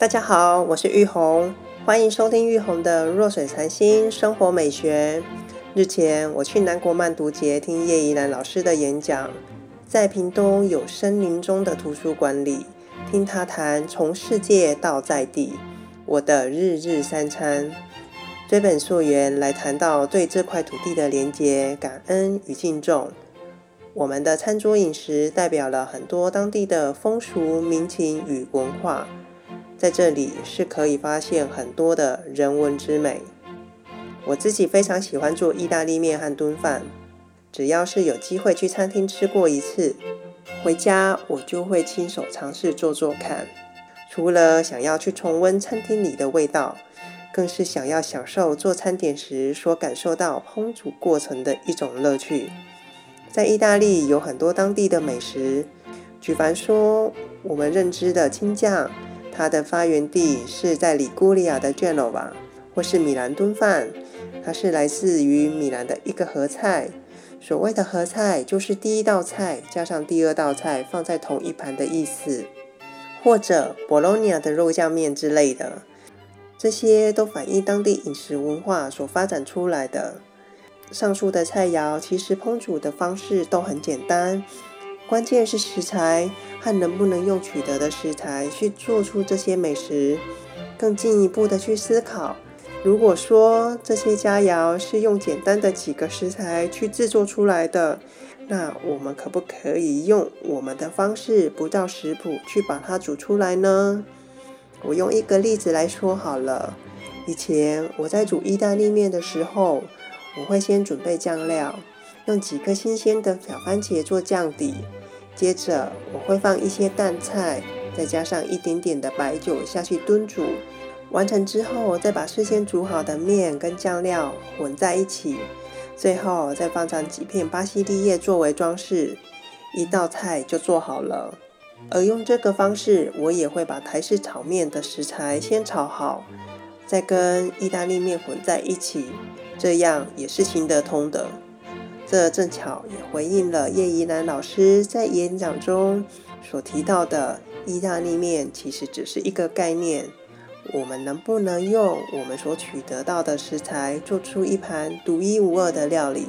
大家好，我是玉红，欢迎收听玉红的弱水禅心生活美学。日前我去南国漫读节听叶怡兰老师的演讲，在屏东有森林中的图书馆里，听他谈从世界到在地，我的日日三餐，追本溯源来谈到对这块土地的连结、感恩与敬重。我们的餐桌饮食代表了很多当地的风俗民情与文化。在这里是可以发现很多的人文之美。我自己非常喜欢做意大利面和炖饭，只要是有机会去餐厅吃过一次，回家我就会亲手尝试做做看。除了想要去重温餐厅里的味道，更是想要享受做餐点时所感受到烹煮过程的一种乐趣。在意大利有很多当地的美食，举凡说我们认知的青酱。它的发源地是在里古利亚的 Genova，或是米兰炖饭，它是来自于米兰的一个合菜。所谓的合菜，就是第一道菜加上第二道菜放在同一盘的意思。或者博洛尼亚的肉酱面之类的，这些都反映当地饮食文化所发展出来的。上述的菜肴其实烹煮的方式都很简单。关键是食材和能不能用取得的食材去做出这些美食。更进一步的去思考，如果说这些佳肴是用简单的几个食材去制作出来的，那我们可不可以用我们的方式，不照食谱去把它煮出来呢？我用一个例子来说好了。以前我在煮意大利面的时候，我会先准备酱料，用几颗新鲜的小番茄做酱底。接着我会放一些淡菜，再加上一点点的白酒下去炖煮。完成之后，再把事先煮好的面跟酱料混在一起，最后再放上几片巴西利叶作为装饰，一道菜就做好了。而用这个方式，我也会把台式炒面的食材先炒好，再跟意大利面混在一起，这样也是行得通的。这正巧也回应了叶怡兰老师在演讲中所提到的，意大利面其实只是一个概念。我们能不能用我们所取得到的食材，做出一盘独一无二的料理，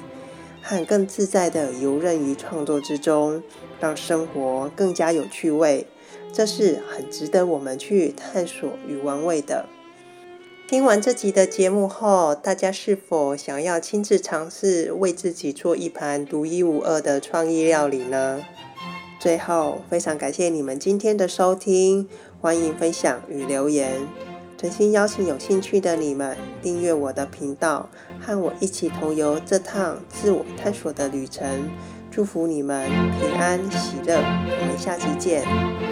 和更自在的游刃于创作之中，让生活更加有趣味？这是很值得我们去探索与玩味的。听完这集的节目后，大家是否想要亲自尝试为自己做一盘独一无二的创意料理呢？最后，非常感谢你们今天的收听，欢迎分享与留言。诚心邀请有兴趣的你们订阅我的频道，和我一起同游这趟自我探索的旅程。祝福你们平安喜乐，我们下期见。